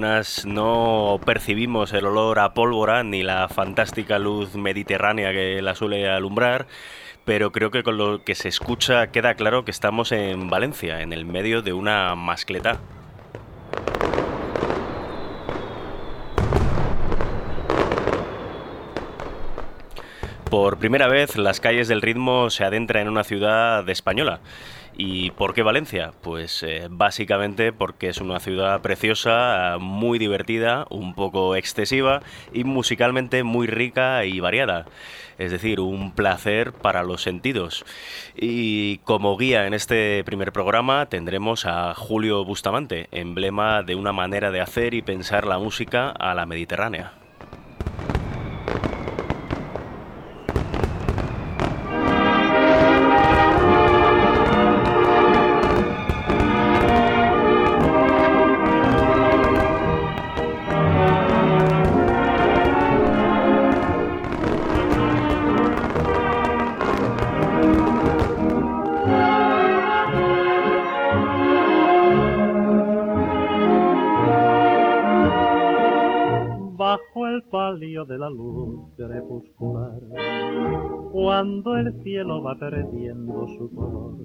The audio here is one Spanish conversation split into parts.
No percibimos el olor a pólvora ni la fantástica luz mediterránea que la suele alumbrar, pero creo que con lo que se escucha queda claro que estamos en Valencia, en el medio de una mascleta. Por primera vez, las calles del ritmo se adentran en una ciudad española. ¿Y por qué Valencia? Pues eh, básicamente porque es una ciudad preciosa, muy divertida, un poco excesiva y musicalmente muy rica y variada. Es decir, un placer para los sentidos. Y como guía en este primer programa tendremos a Julio Bustamante, emblema de una manera de hacer y pensar la música a la mediterránea. Palio de la luz crepuscular, cuando el cielo va perdiendo su color.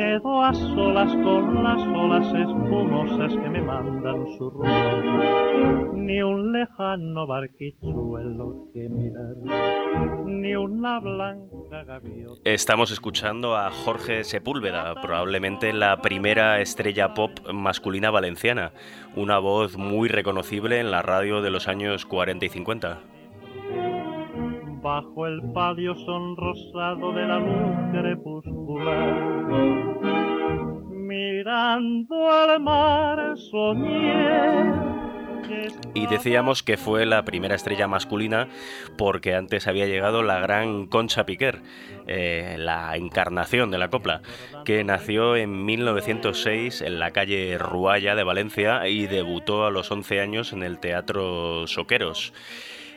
Quedo a solas con las olas espumosas que me mandan su rumor. Ni un lejano barquichuelo que mirar, ni una blanca gaviota. Estamos escuchando a Jorge Sepúlveda, probablemente la primera estrella pop masculina valenciana, una voz muy reconocible en la radio de los años 40 y 50. Bajo el palio sonrosado de la luz crepuscular, mirando al mar soñé Y decíamos que fue la primera estrella masculina porque antes había llegado la gran Concha Piquer, eh, la encarnación de la copla, que nació en 1906 en la calle Ruaya de Valencia y debutó a los 11 años en el Teatro Soqueros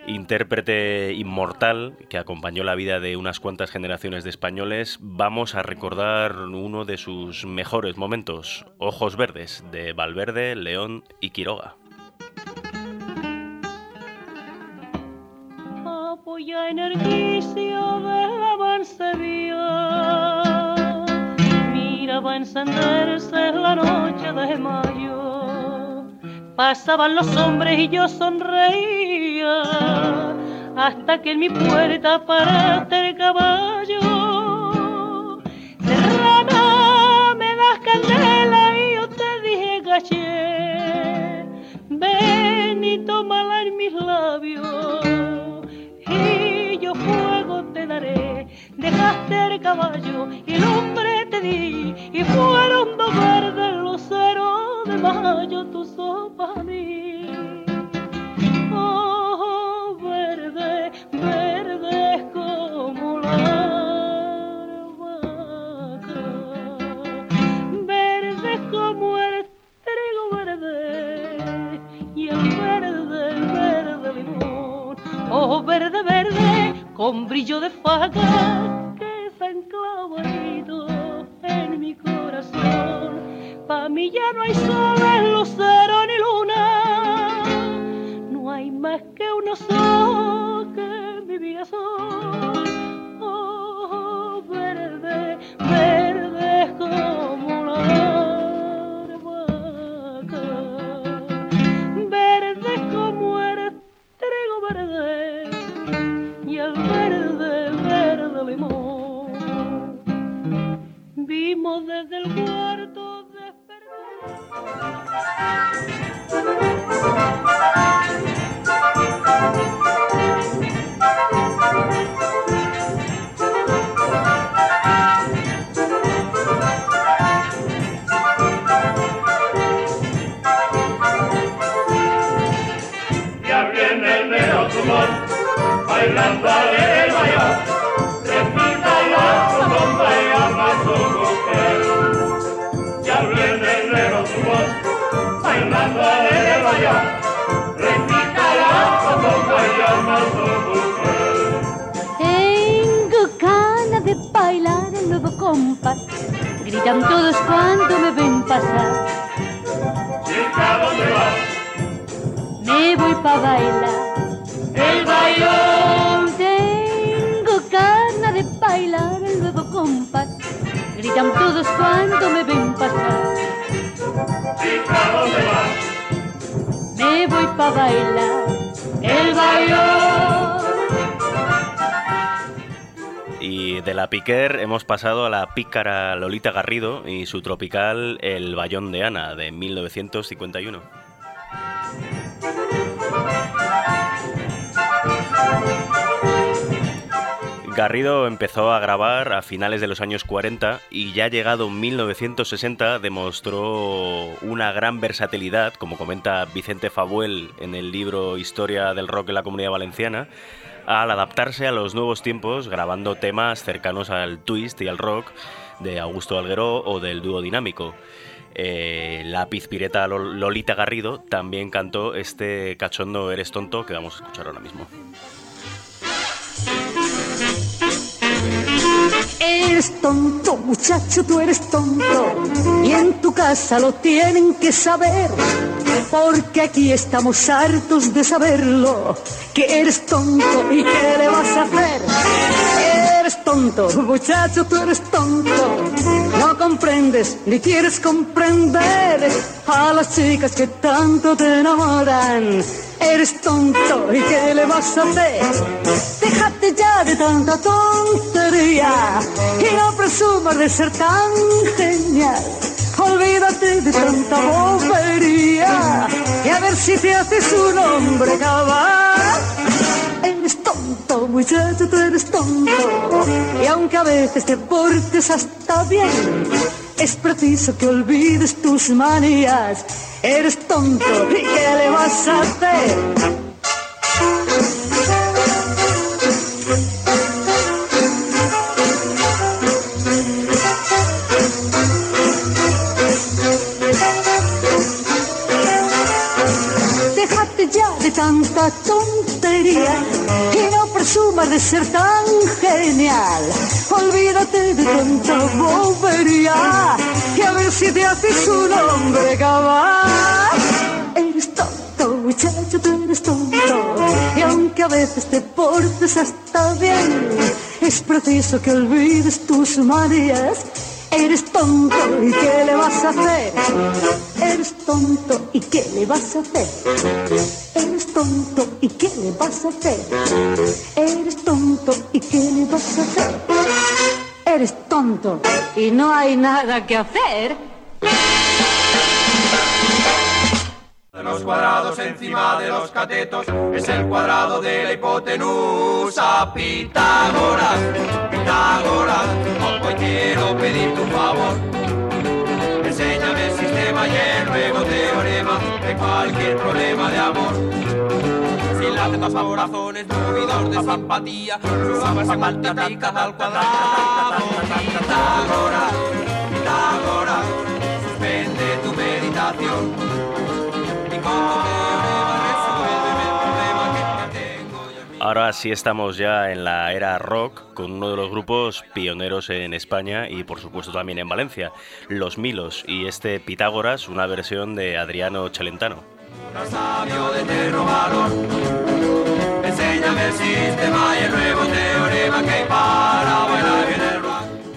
intérprete inmortal que acompañó la vida de unas cuantas generaciones de españoles, vamos a recordar uno de sus mejores momentos, Ojos Verdes, de Valverde, León y Quiroga. Apoya energicia de la encenderse la noche de mayo. Pasaban los hombres y yo sonreía hasta que en mi puerta paraste el caballo. Serrana, me das candela y yo te dije caché. Ven y tómala en mis labios y yo fuego te daré. Dejaste el caballo y el hombre te di y fueron dos verdes luceros de mayo con brillo de faca que se enclavadito en mi corazón. Pa' mí ya no hay sol, lucero ni gritan todos cuando me ven pasar. Chica, ¿dónde vas? Me voy pa' bailar. El bailón. Tengo ganas de bailar el nuevo compás. Gritan todos cuando me ven pasar. Chica, ¿dónde vas? Me voy pa' bailar el bailón. Y de la Piquer hemos pasado a la pícara Lolita Garrido y su tropical El Bayón de Ana de 1951. Garrido empezó a grabar a finales de los años 40 y ya llegado 1960 demostró una gran versatilidad, como comenta Vicente Fabuel en el libro Historia del Rock en la Comunidad Valenciana, al adaptarse a los nuevos tiempos grabando temas cercanos al twist y al rock de Augusto Algueró o del dúo dinámico. Eh, la pizpireta Lolita Garrido también cantó este cachondo Eres tonto que vamos a escuchar ahora mismo. Eres tonto, muchacho, tú eres tonto. Y en tu casa lo tienen que saber. Porque aquí estamos hartos de saberlo. Que eres tonto y qué le vas a hacer. Eres tonto, muchacho, tú eres tonto. No comprendes ni quieres comprender a las chicas que tanto te enamoran. Eres tonto y qué le vas a hacer. Déjate ya de tanta tontería y no presumas de ser tan genial. Olvídate de tanta bobería y a ver si te haces un hombre cabal. Muchacho, tú eres tonto. Y aunque a veces te portes hasta bien, es preciso que olvides tus manías. Eres tonto, ¿y qué le vas a hacer? Déjate ya de tanta tontería presumas de ser tan genial. Olvídate de tanta bobería y a ver si te haces un hombre cabal. Eres tonto, muchacho, tú eres tonto. Y aunque a veces te portes hasta bien, es preciso que olvides tus manías. Eres tonto y qué le vas a hacer. Eres tonto y qué le vas a hacer. Eres tonto y qué le vas a hacer. Eres tonto y qué le vas a hacer. Eres tonto y no hay nada que hacer. De los cuadrados encima de los catetos es el cuadrado de la hipotenusa. Pitágoras, Pitágoras, hoy quiero pedirte un favor. Enséñame el sistema y el nuevo teorema de cualquier problema de amor. Si la tetas por razones, movidor de simpatía, suma se multiplica al cuadrado. Pitágoras, Ahora sí estamos ya en la era rock con uno de los grupos pioneros en España y por supuesto también en Valencia, Los Milos y este Pitágoras, una versión de Adriano rock.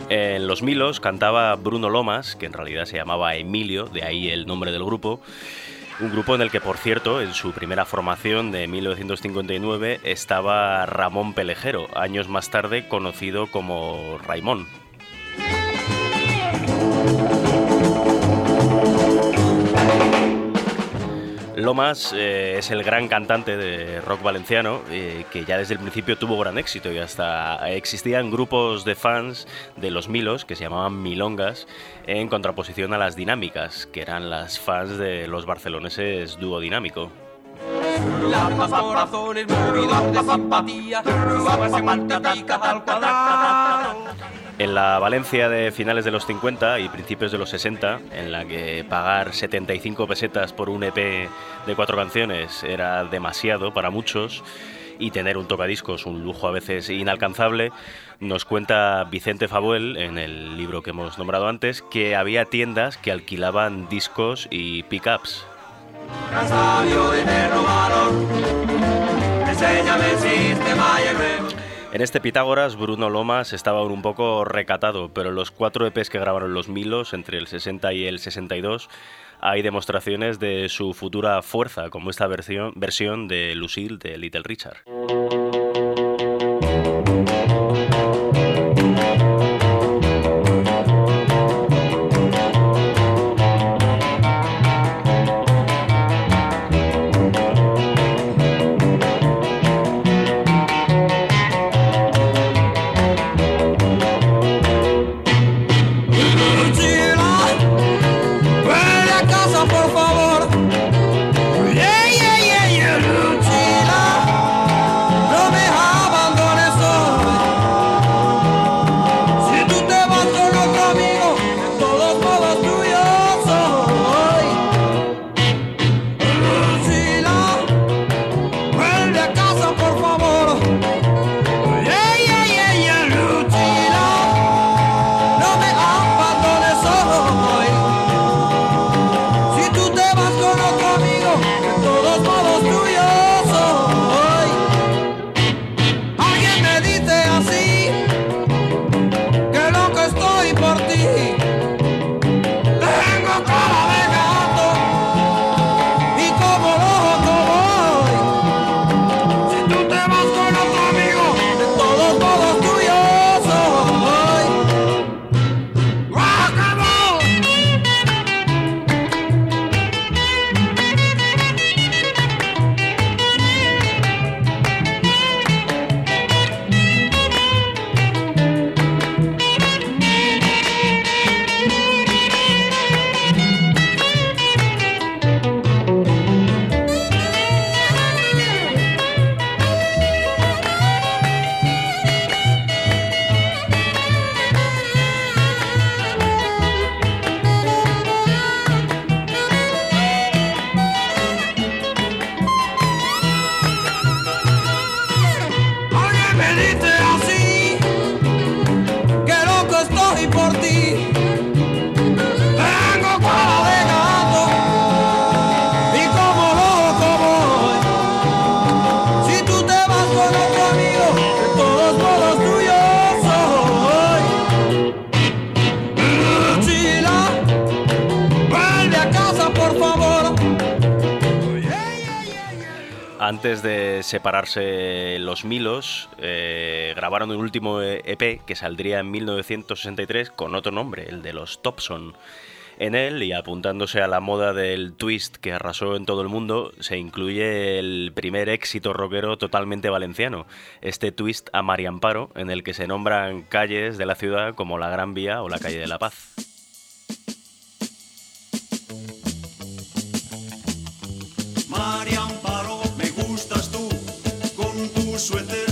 En Los Milos cantaba Bruno Lomas, que en realidad se llamaba Emilio, de ahí el nombre del grupo. Un grupo en el que, por cierto, en su primera formación de 1959 estaba Ramón Pelejero, años más tarde conocido como Raimón. Lomas eh, es el gran cantante de rock valenciano eh, que ya desde el principio tuvo gran éxito y hasta existían grupos de fans de los Milos que se llamaban Milongas en contraposición a las Dinámicas, que eran las fans de los barceloneses Dúo Dinámico. En la Valencia de finales de los 50 y principios de los 60, en la que pagar 75 pesetas por un EP de cuatro canciones era demasiado para muchos, y tener un tocadiscos un lujo a veces inalcanzable, nos cuenta Vicente Fabuel en el libro que hemos nombrado antes que había tiendas que alquilaban discos y pickups. En este Pitágoras, Bruno Lomas estaba un poco recatado, pero los cuatro EPs que grabaron los Milos entre el 60 y el 62 hay demostraciones de su futura fuerza, como esta versión, versión de Lucille de Little Richard. Separarse los Milos, eh, grabaron un último EP que saldría en 1963 con otro nombre, el de los Topson. En él, y apuntándose a la moda del twist que arrasó en todo el mundo, se incluye el primer éxito rockero totalmente valenciano, este twist a Mariamparo, en el que se nombran calles de la ciudad como la Gran Vía o la Calle de la Paz. with it.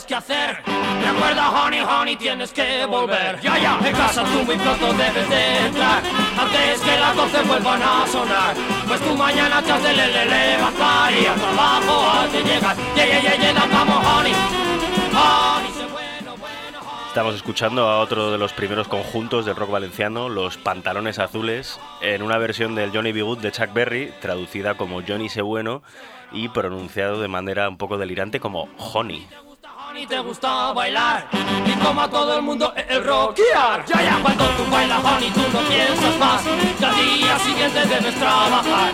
Sabes qué hacer. Recuerda, honey, honey, tienes que volver. Ya, ya, en casa tú muy pronto debes de entrar. Antes que las 12 vuelvan a sonar. Pues tú mañana te has de le, le- levantar y al trabajo has de llegar. Yeah, yeah, yeah, yeah, vamos, honey. Honey, honey. Estamos escuchando a otro de los primeros conjuntos del rock valenciano, Los Pantalones Azules, en una versión del Johnny B. Good de Chuck Berry, traducida como Johnny Sé Bueno y pronunciado de manera un poco delirante como Honey. Honey, te gusta bailar. Y como a todo el mundo el rockear. Ya, ya, cuando tú bailas, honey, tú no piensas más. Que al día siguiente debes trabajar.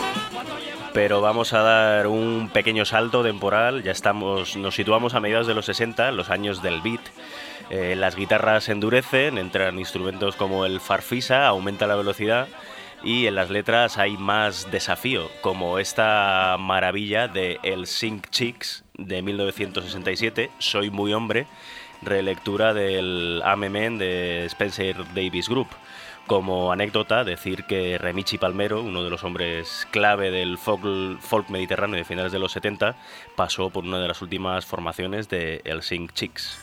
Pero vamos a dar un pequeño salto temporal, ya estamos, nos situamos a mediados de los 60, los años del beat. Eh, las guitarras endurecen, entran instrumentos como el farfisa, aumenta la velocidad y en las letras hay más desafío, como esta maravilla de El Sink Chicks de 1967, Soy muy hombre, relectura del Amemen de Spencer Davis Group. Como anécdota, decir que Remichi Palmero, uno de los hombres clave del folk, folk mediterráneo de finales de los 70, pasó por una de las últimas formaciones de El Sing Chicks.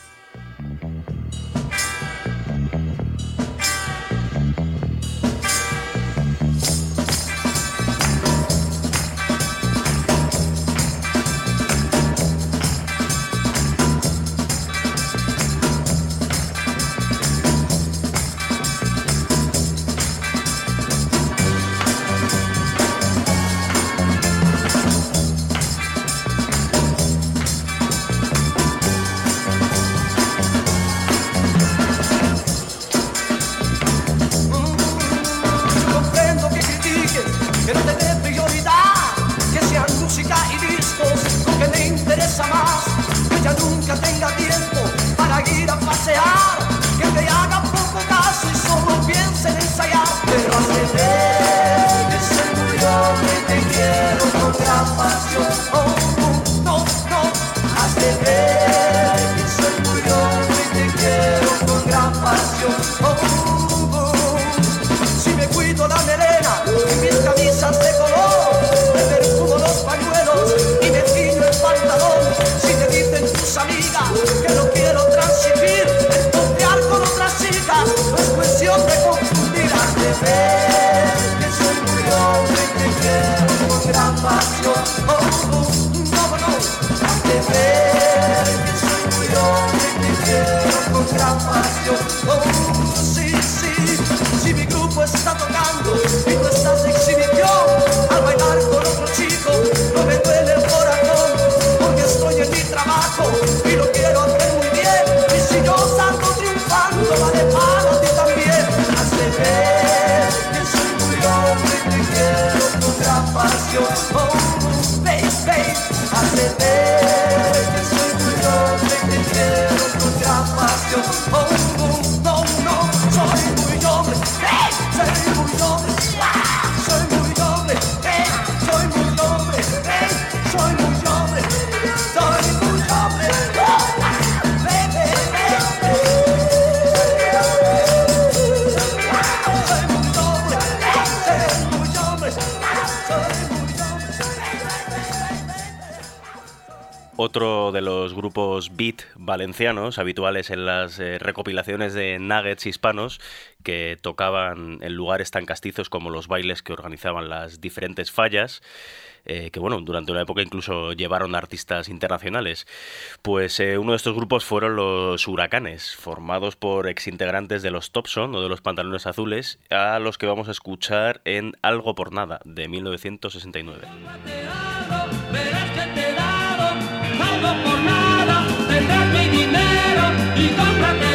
Oh, oh, oh. Si me cuido la melena y mis camisas de color, me perfumo los pañuelos y me ciño el pantalón. Si te dicen tus amigas que no quiero transigir, estontear con otras chicas, no es cuestión de confundir, has de ver que soy muy y te quiero con gran. Pasión. Oh, sí, sí, si mi grupo está tocando y tú estás exhibición al bailar con otro chico, no me duele el corazón porque estoy en mi trabajo y lo quiero hacer muy bien. Y si yo salgo triunfando, vale para ti también. Has de ver que soy muy hombre y te quiero pasión. Oh, soy muy soy muy soy muy soy muy soy muy soy muy otro de los grupos beat valencianos habituales en las eh, recopilaciones de nuggets hispanos que tocaban en lugares tan castizos como los bailes que organizaban las diferentes fallas. Eh, que bueno, durante una época incluso llevaron artistas internacionales. Pues eh, uno de estos grupos fueron los Huracanes, formados por exintegrantes de los Topson o de los Pantalones Azules, a los que vamos a escuchar en Algo por Nada, de 1969. por nada, tendrás mi dinero y cómprate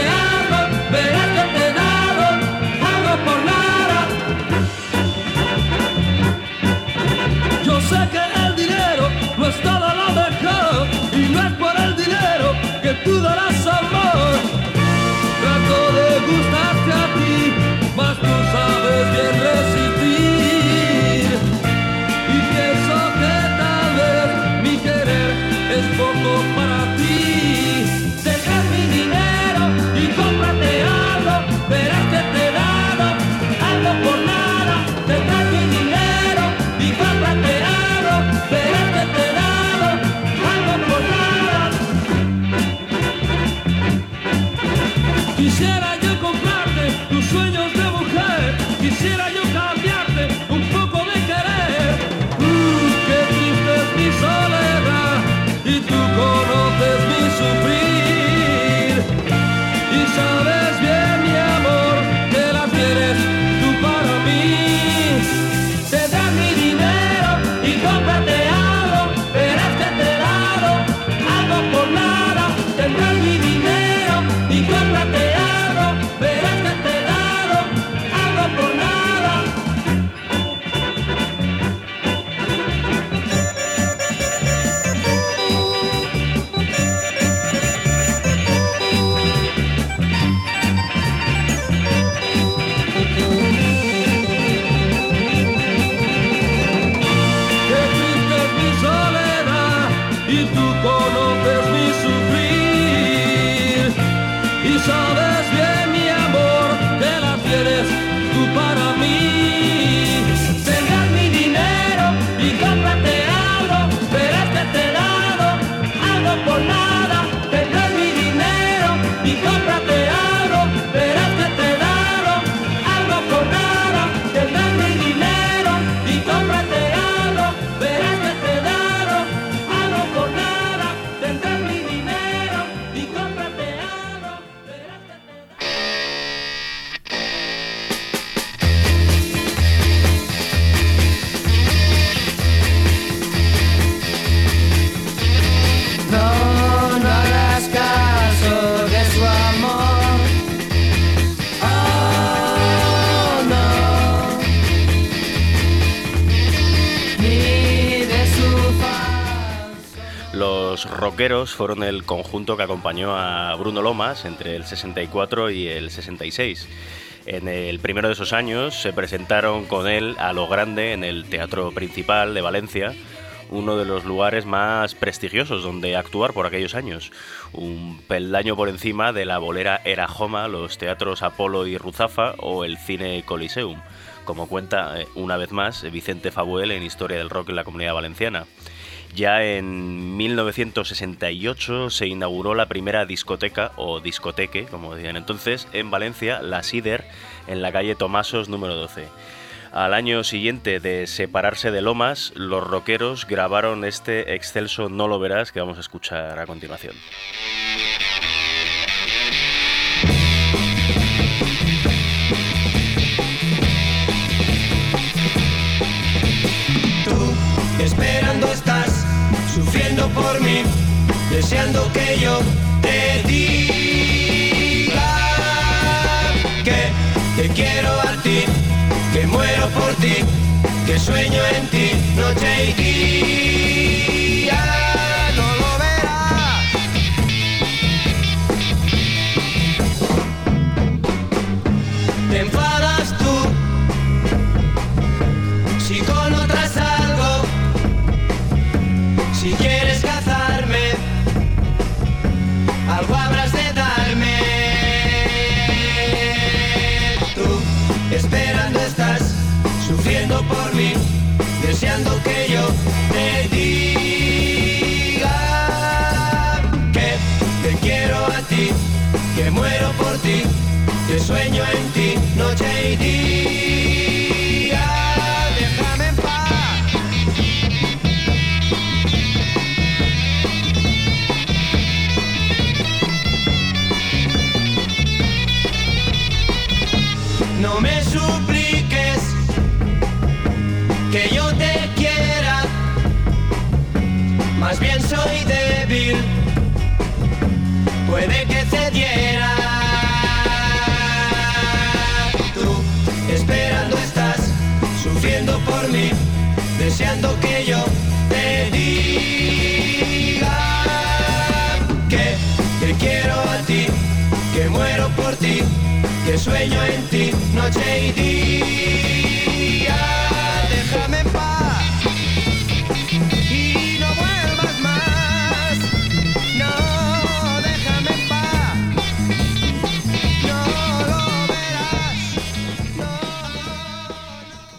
fueron el conjunto que acompañó a Bruno Lomas entre el 64 y el 66. En el primero de esos años se presentaron con él a lo grande en el Teatro Principal de Valencia, uno de los lugares más prestigiosos donde actuar por aquellos años. Un peldaño por encima de la bolera Era Joma, los teatros Apolo y Ruzafa o el Cine Coliseum, como cuenta eh, una vez más Vicente Fabuel en Historia del Rock en la Comunidad Valenciana. Ya en 1968 se inauguró la primera discoteca, o discoteque, como decían entonces, en Valencia, la Sider, en la calle Tomasos número 12. Al año siguiente de separarse de Lomas, los rockeros grabaron este excelso No lo verás que vamos a escuchar a continuación. Tú esperando estás, sufriendo por mí, deseando que yo te diga que te quiero a ti, que muero por ti, que sueño en ti noche y día. por mí, deseando que yo te diga que te quiero a ti, que muero por ti, que sueño en ti noche y día. Puede que cediera. Tú esperando estás, sufriendo por mí, deseando que yo te diga que te quiero a ti, que muero por ti, que sueño en ti noche y día.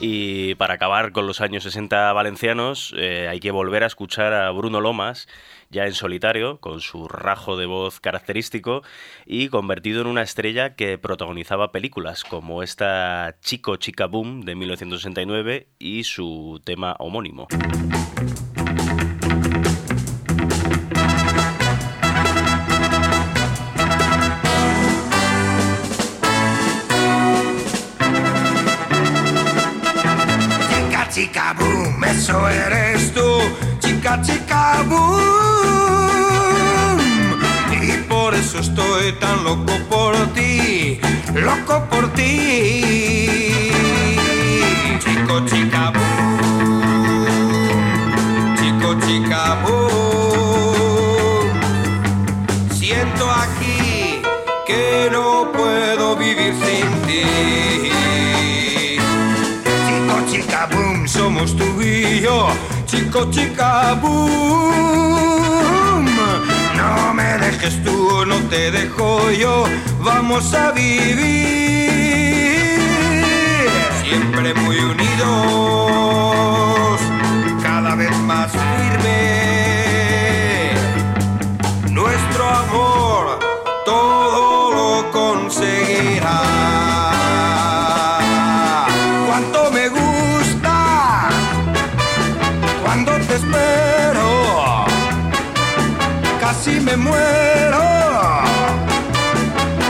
Y para acabar con los años 60 valencianos, eh, hay que volver a escuchar a Bruno Lomas, ya en solitario, con su rajo de voz característico y convertido en una estrella que protagonizaba películas como esta Chico Chica Boom de 1969 y su tema homónimo. Eso eres tú. Chica, chica, boom. Y por eso estoy tan loco por ti, loco por ti. Chico, chica, boom. Chico, chica, boom. Siento aquí que no puedo vivir sin ti. Somos tú y yo. Chico, chica, boom. No me dejes tú, no te dejo yo. Vamos a vivir siempre muy unidos, cada vez más. Casi me muero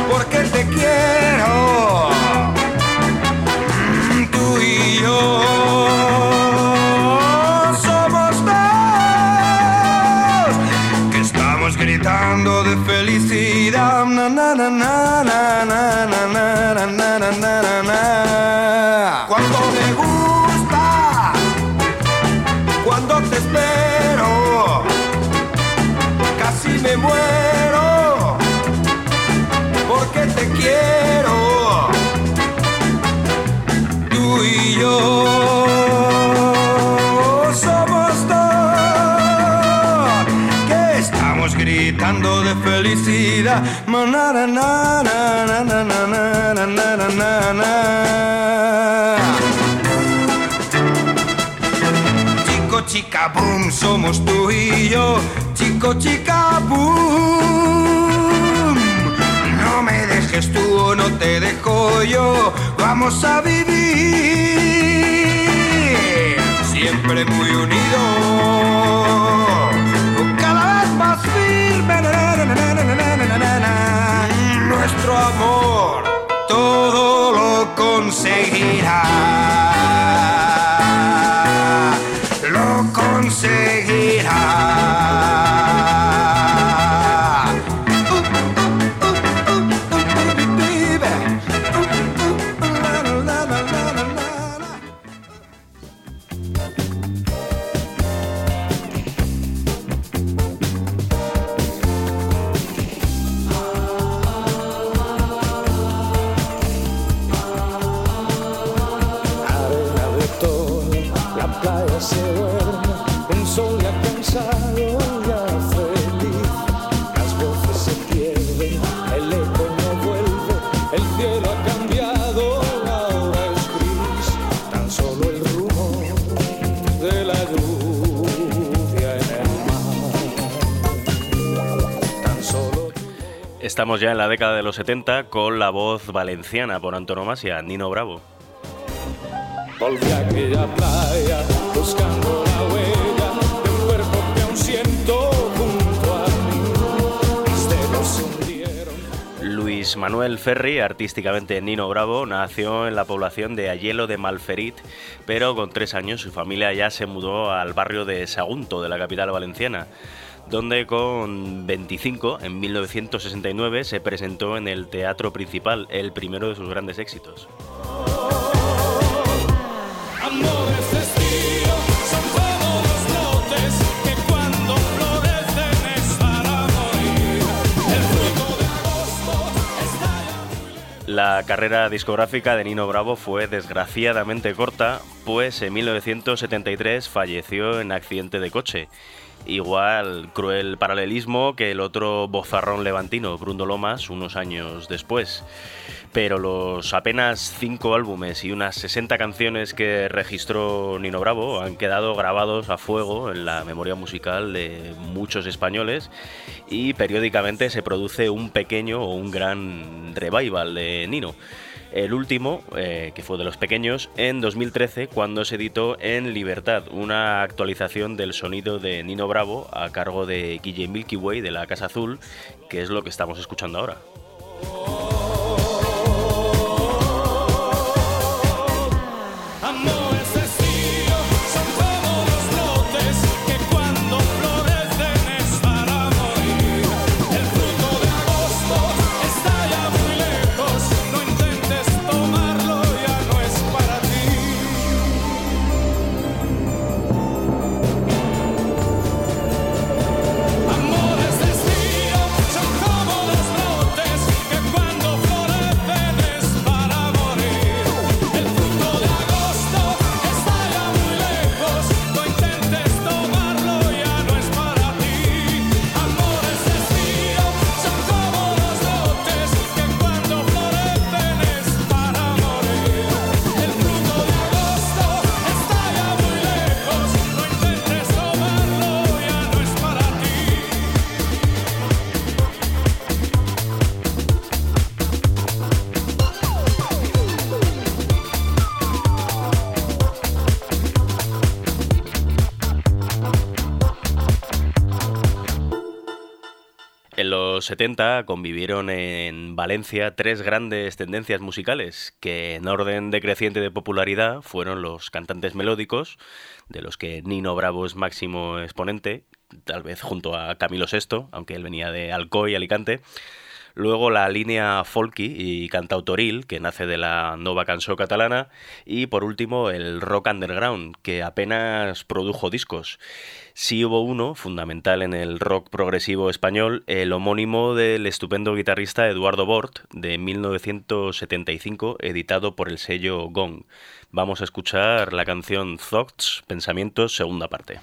porque te quiero. Mm, Tú y yo somos dos que estamos gritando de felicidad. Na, na, na, na, na, na, na, na, na, na, na, Chico, chica, boom, somos tú y yo. Chico, chica, boom. No me dejes tú, no te dejo yo. Vamos a vivir siempre muy unidos. Amor todo lo conseguirá. Estamos ya en la década de los 70 con la voz valenciana por antonomasia, Nino Bravo. Volví a aquella playa buscando la huella de un cuerpo que aún siento junto a mí. Mis dedos se hundieron. Luis Manuel Ferri, artísticamente Nino Bravo, nació en la población de Ayelo de Malferit, pero con tres años su familia ya se mudó al barrio de Sagunto, de la capital valenciana donde con 25, en 1969, se presentó en el Teatro Principal, el primero de sus grandes éxitos. La carrera discográfica de Nino Bravo fue desgraciadamente corta, pues en 1973 falleció en accidente de coche. Igual cruel paralelismo que el otro bozarrón levantino, Bruno Lomas, unos años después. Pero los apenas cinco álbumes y unas 60 canciones que registró Nino Bravo han quedado grabados a fuego en la memoria musical de muchos españoles y periódicamente se produce un pequeño o un gran revival de Nino. El último, eh, que fue de los pequeños, en 2013 cuando se editó En Libertad, una actualización del sonido de Nino Bravo a cargo de Guille Milky Way de la Casa Azul, que es lo que estamos escuchando ahora. Los 70 convivieron en Valencia tres grandes tendencias musicales que en orden decreciente de popularidad fueron los cantantes melódicos, de los que Nino Bravo es máximo exponente, tal vez junto a Camilo VI, aunque él venía de Alcoy Alicante. Luego la línea folky y cantautoril, que nace de la nova cançó catalana. Y por último el rock underground, que apenas produjo discos. Sí hubo uno, fundamental en el rock progresivo español, el homónimo del estupendo guitarrista Eduardo Bort, de 1975, editado por el sello Gong. Vamos a escuchar la canción Thoughts, Pensamientos, segunda parte.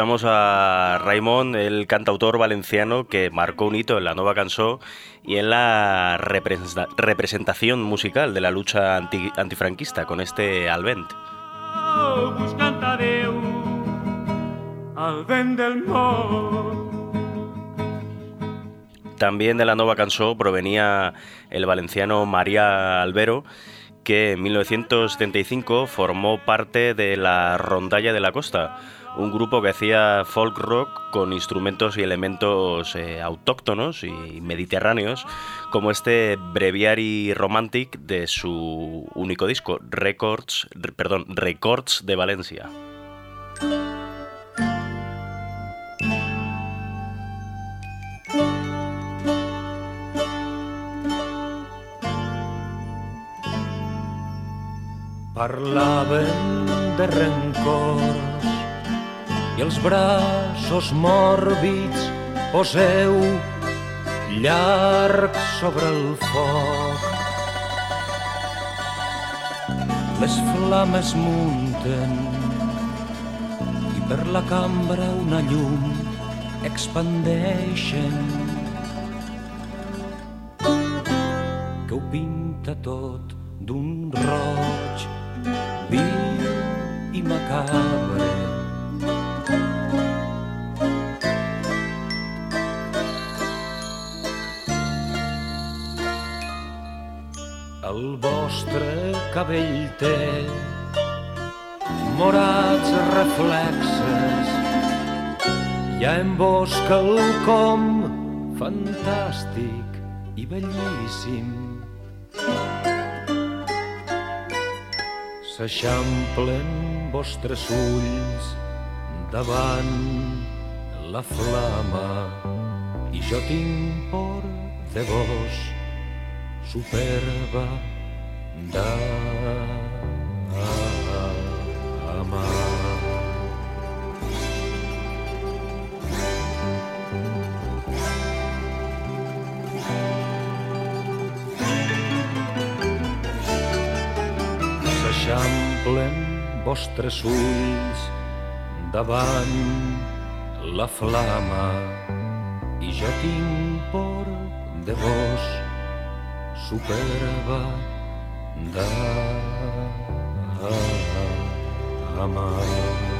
Escuchamos a Raimon, el cantautor valenciano que marcó un hito en la nueva canción y en la representación musical de la lucha antifranquista con este Alvent. También de la nueva canción provenía el valenciano María Albero, que en 1975 formó parte de la Rondalla de la Costa, un grupo que hacía folk rock con instrumentos y elementos eh, autóctonos y mediterráneos, como este Breviary Romantic de su único disco, Records, perdón, Records de Valencia. De rencors els braços mòrbids poseu llarg sobre el foc. Les flames munten i per la cambra una llum expandeixen que ho pinta tot d'un roig viu i macabre. El vostre cabell té morats reflexes. Hi ha en vos quelcom fantàstic i bellíssim. S'eixamplen vostres ulls davant la flama i jo tinc por de vos superba d'amar. s'eixamplen vostres ulls davant la flama i jo tinc por de vos superba da amar.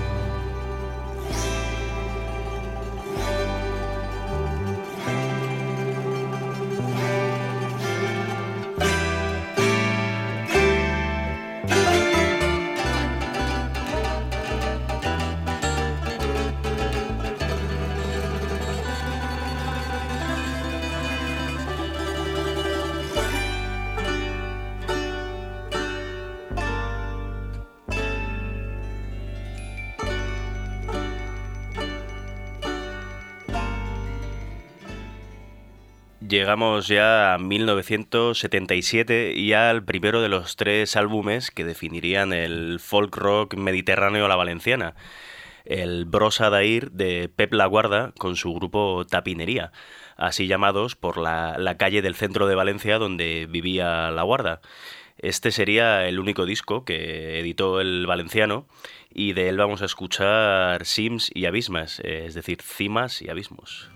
Llegamos ya a 1977 y al primero de los tres álbumes que definirían el folk rock mediterráneo a la valenciana, el Brosa Dair de Pep La Guarda con su grupo Tapinería, así llamados por la, la calle del centro de Valencia donde vivía La Guarda. Este sería el único disco que editó el valenciano y de él vamos a escuchar Sims y Abismas, es decir, cimas y abismos.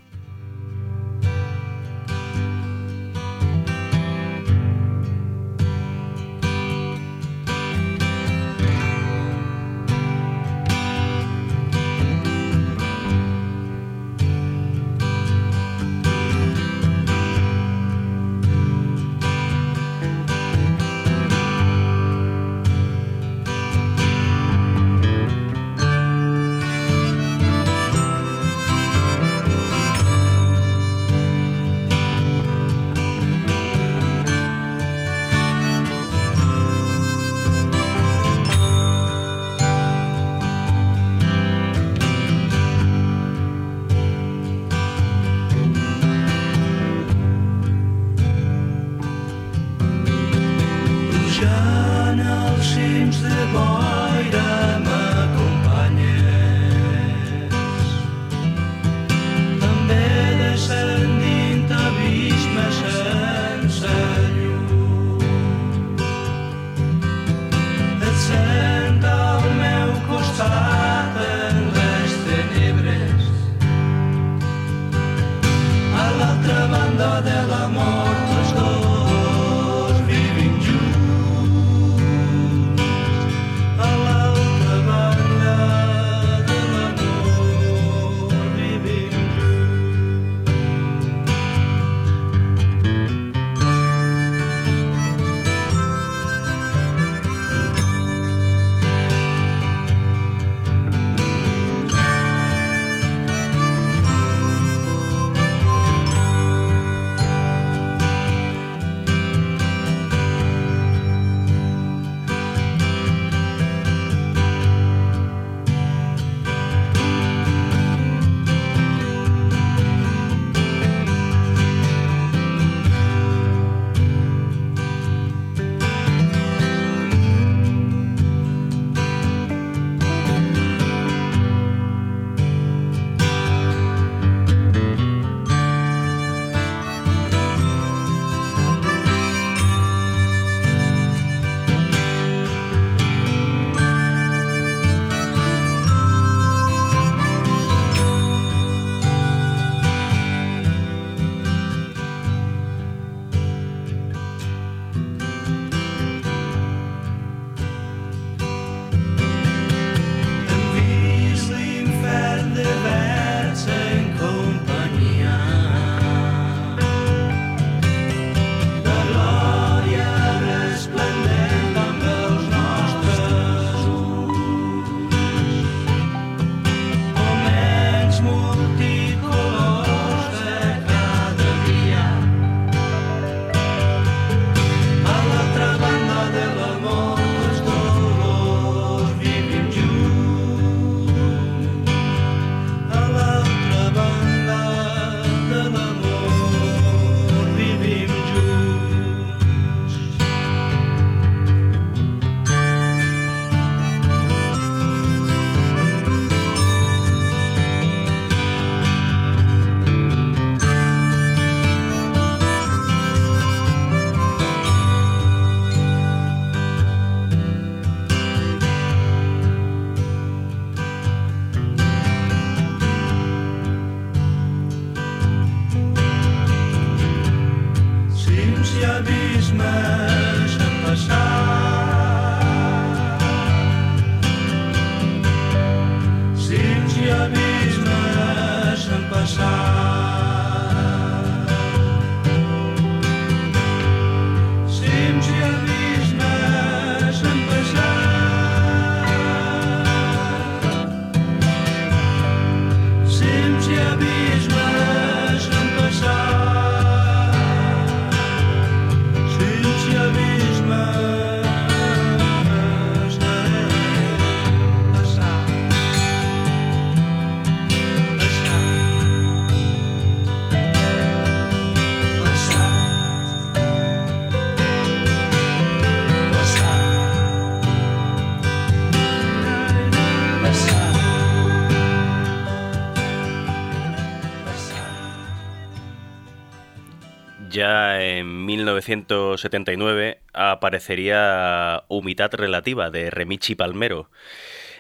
1979 aparecería Humitad Relativa de Remichi Palmero,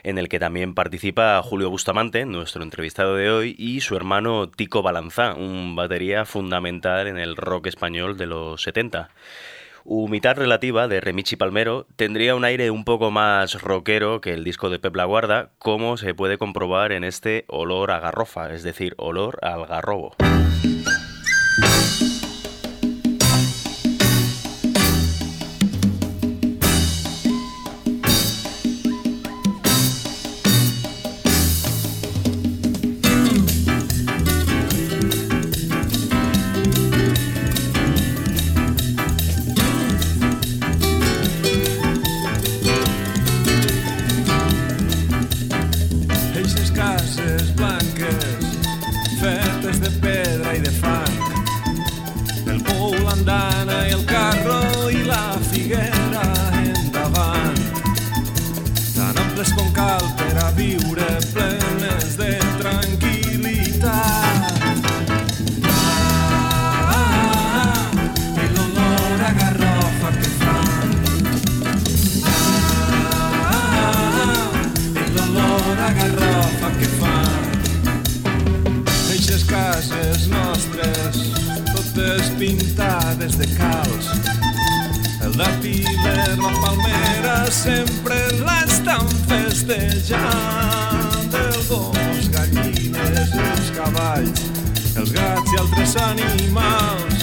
en el que también participa Julio Bustamante, nuestro entrevistado de hoy, y su hermano Tico Balanzá, un batería fundamental en el rock español de los 70. Humitad Relativa de Remichi Palmero tendría un aire un poco más rockero que el disco de Pep La Guarda, como se puede comprobar en este olor a garrofa, es decir, olor al garrobo. sempre l'estan festejant el gos, gallines, els cavalls, els gats i altres animals.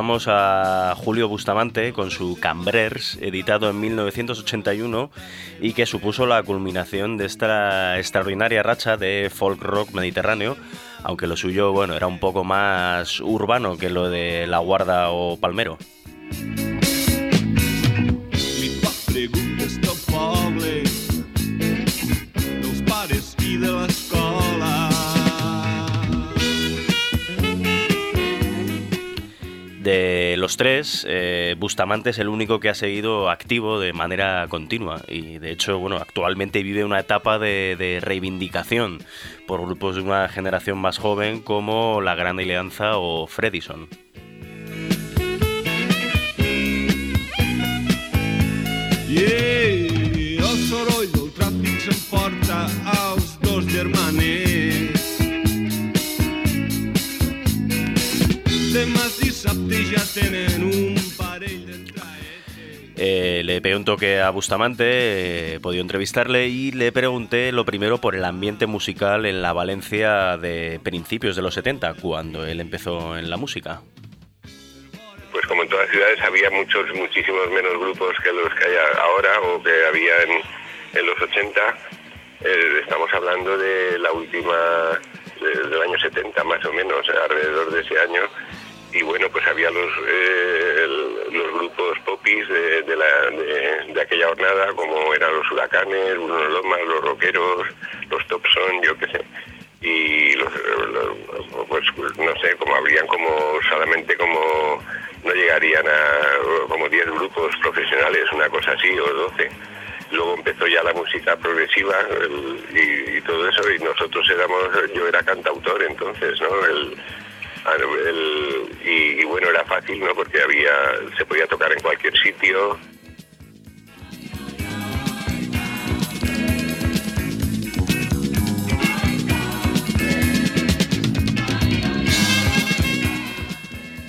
A Julio Bustamante con su Cambrers, editado en 1981 y que supuso la culminación de esta extraordinaria racha de folk rock mediterráneo, aunque lo suyo, bueno, era un poco más urbano que lo de La Guarda o Palmero. De los tres, eh, Bustamante es el único que ha seguido activo de manera continua y de hecho, bueno, actualmente vive una etapa de, reivindicación por grupos de una generación más joven como La Gran Alianza o Fredison. Yeah, Eh, le pegué un toque a Bustamante, eh, he podido entrevistarle y le pregunté lo primero por el ambiente musical en la Valencia de principios de los 70, cuando él empezó en la música. pues como en todas las ciudades había muchos, muchísimos menos grupos que los que hay ahora o que había en, en los 80. Eh, estamos hablando de la última, de- del año 70 más o menos, alrededor de ese año. Y bueno, pues había los, eh, los grupos popis de, la- de- aquella jornada, como eran los huracanes, los lomas, los rockeros, los Topson, yo qué sé. Y los, pues no sé como habrían como solamente como no llegarían a como 10 grupos profesionales una cosa así o 12 luego empezó ya la música progresiva y, todo eso y nosotros éramos yo era cantautor entonces no el- y, y bueno era fácil no porque había se podía tocar en cualquier sitio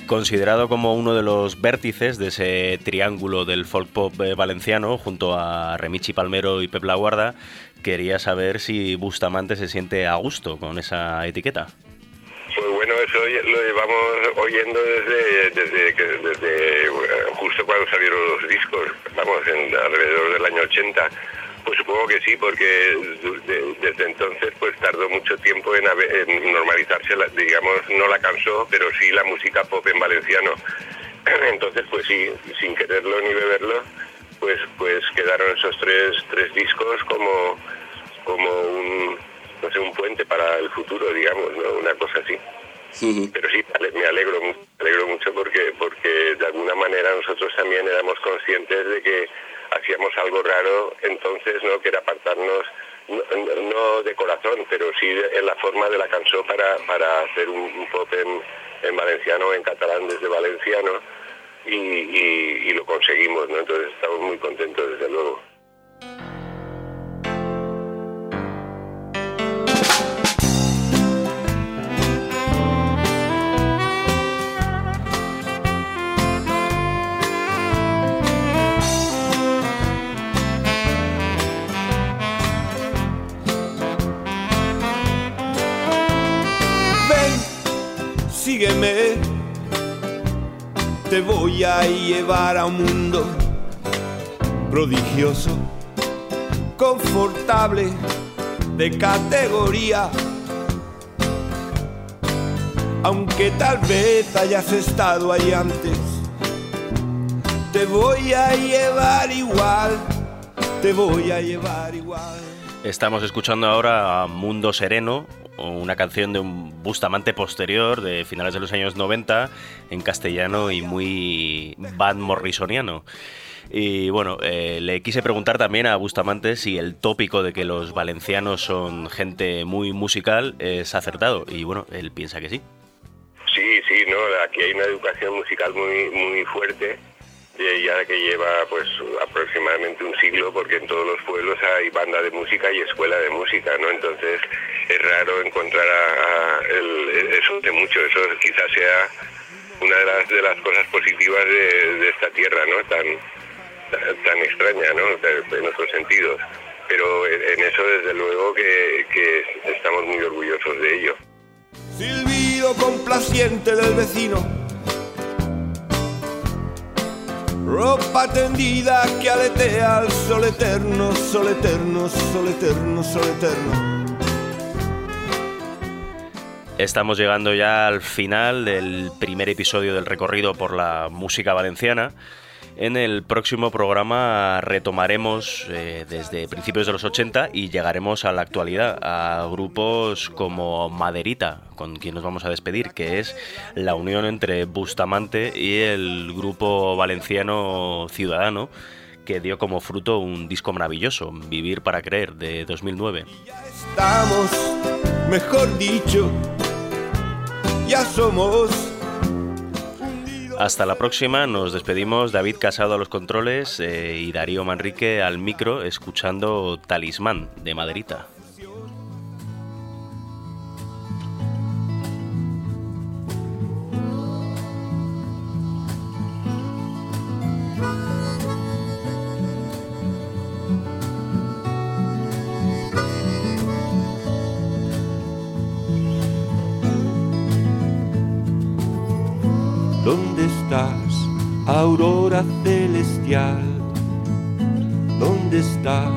Considerado como uno de los vértices de ese triángulo del folk pop eh, valenciano, junto a Remichi Palmero y Pep La Guarda, quería saber si Bustamante se siente a gusto con esa etiqueta. Lo llevamos oyendo desde, desde, eh, justo cuando salieron los discos, vamos, en, alrededor del año 80. Pues supongo que sí, porque desde entonces pues tardó mucho tiempo en, en normalizarse, digamos, no la cansó, pero sí la música pop en valenciano. Entonces, pues sí, sin quererlo ni beberlo, pues pues quedaron esos tres, tres discos como, como un, no sé, un puente para el futuro, digamos, ¿no? Una cosa así. Pero sí, me ale- me alegro, me alegro mucho porque, porque de alguna manera nosotros también éramos conscientes de que hacíamos algo raro entonces, ¿no? Que era apartarnos, no, de corazón, pero sí en la forma de la canción para, para hacer un, pop en, en valenciano, en catalán desde valenciano y lo conseguimos, ¿no? Entonces estamos muy contentos desde luego. Sígueme. Te voy a llevar a un mundo prodigioso, confortable, de categoría. Aunque tal vez hayas estado ahí antes, te voy a llevar igual, te voy a llevar igual. Estamos escuchando ahora a Mundo Sereno, una canción de un Bustamante posterior de finales de los años 90 en castellano y muy Van Morrisoniano. Y bueno, eh, le quise preguntar también a Bustamante si el tópico de que los valencianos son gente muy musical es acertado. Y bueno, él piensa que sí. Sí, sí, no, aquí hay una educación musical muy, muy fuerte ya que lleva pues aproximadamente un siglo porque en todos los pueblos hay banda de música y escuela de música, ¿no? Entonces es raro encontrar a, eso de mucho, eso quizás sea una de las, de las cosas positivas de, esta tierra, ¿no? Tan, tan, extraña, ¿no? En otros sentidos. Pero en, eso desde luego que, que estamos muy orgullosos de ello. Silbido complaciente del vecino ropa tendida que aletea al sol eterno, sol eterno, sol eterno, sol eterno. Estamos llegando ya al final del primer episodio del recorrido por la música valenciana. En el próximo programa retomaremos eh, desde principios de los 80 y llegaremos a la actualidad, a grupos como Maderita, con quien nos vamos a despedir, que es la unión entre Bustamante y el grupo valenciano Ciudadano, que dio como fruto un disco maravilloso, Vivir para Creer, de 2009. estamos, mejor dicho, ya somos hasta la próxima, nos despedimos David Casado a los controles eh, y Darío Manrique al micro escuchando Talismán de Maderita. Aurora celestial, ¿dónde está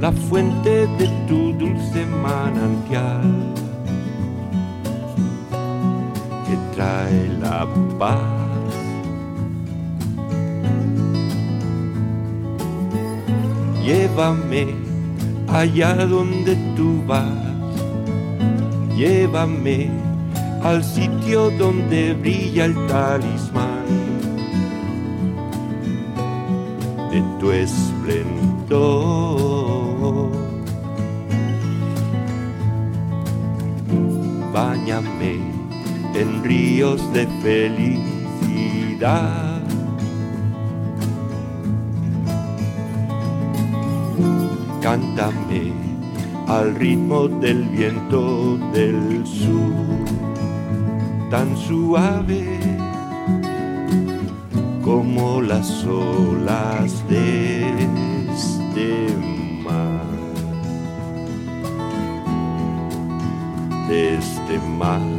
la fuente de tu dulce manantial? Que trae la paz. Llévame allá donde tú vas, llévame al sitio donde brilla el talismán de tu esplendor. Báñame en ríos de felicidad. Cántame al ritmo del viento del sur, tan suave las olas de este mar, de este mar.